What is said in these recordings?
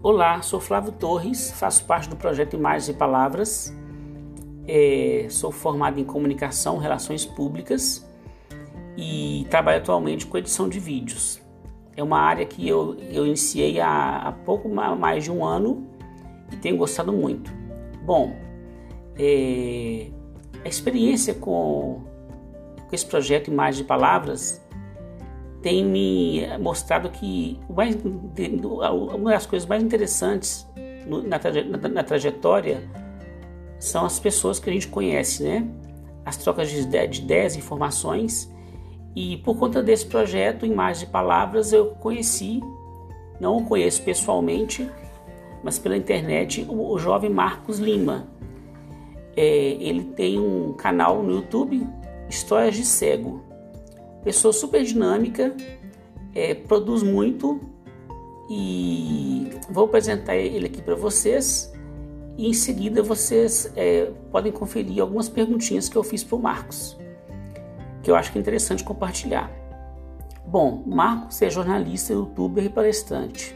Olá, sou Flávio Torres, faço parte do projeto Imagens e Palavras. É, sou formado em comunicação, relações públicas e trabalho atualmente com edição de vídeos. É uma área que eu, eu iniciei há, há pouco mais de um ano e tenho gostado muito. Bom, é, a experiência com, com esse projeto Imagens e Palavras tem me mostrado que mais, uma das coisas mais interessantes na, traje, na, na, trajetória são as pessoas que a gente conhece, né? As trocas de, de ideias, informações. E por conta desse projeto, Imagens e Palavras, eu conheci, não o conheço pessoalmente, mas pela internet, o, o jovem Marcos Lima. É, ele tem um canal no YouTube, Histórias de Cego pessoa super dinâmica, é, produz muito e vou apresentar ele aqui para vocês e em seguida vocês é, podem conferir algumas perguntinhas que eu fiz para o Marcos, que eu acho que é interessante compartilhar. Bom, Marcos é jornalista, youtuber e palestrante,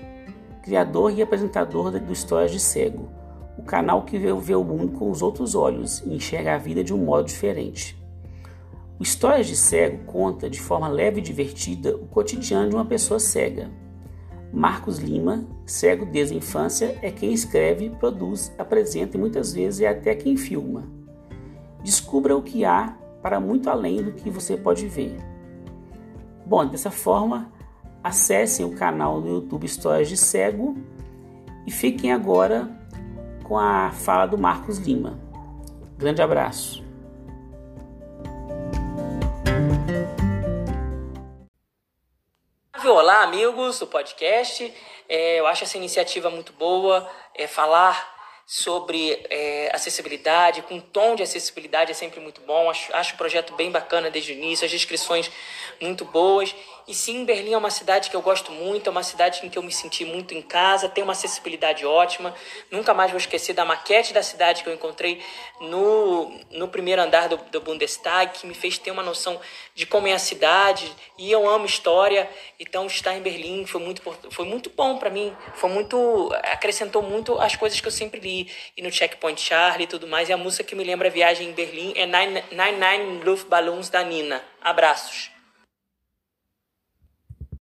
criador e apresentador do Histórias de Cego, o canal que vê, vê o mundo com os outros olhos e enxerga a vida de um modo diferente. Histórias de Cego conta de forma leve e divertida o cotidiano de uma pessoa cega. Marcos Lima, cego desde a infância, é quem escreve, produz, apresenta e muitas vezes é até quem filma. Descubra o que há para muito além do que você pode ver. Bom, dessa forma, acessem o canal do YouTube Histórias de Cego e fiquem agora com a fala do Marcos Lima. Grande abraço. Olá, amigos do podcast. É, eu acho essa iniciativa muito boa. É, falar sobre é, acessibilidade, com tom de acessibilidade é sempre muito bom. Acho, acho o projeto bem bacana desde o início, as descrições muito boas. E sim, Berlim é uma cidade que eu gosto muito, é uma cidade em que eu me senti muito em casa, tem uma acessibilidade ótima. Nunca mais vou esquecer da maquete da cidade que eu encontrei no, no primeiro andar do, do Bundestag, que me fez ter uma noção de como é a cidade. E eu amo história, então estar em Berlim foi muito, foi muito bom para mim, foi muito acrescentou muito as coisas que eu sempre li e no Checkpoint Charlie e tudo mais. E a música que me lembra a viagem em Berlim é Nine Nine, Nine Luftballons da Nina. Abraços.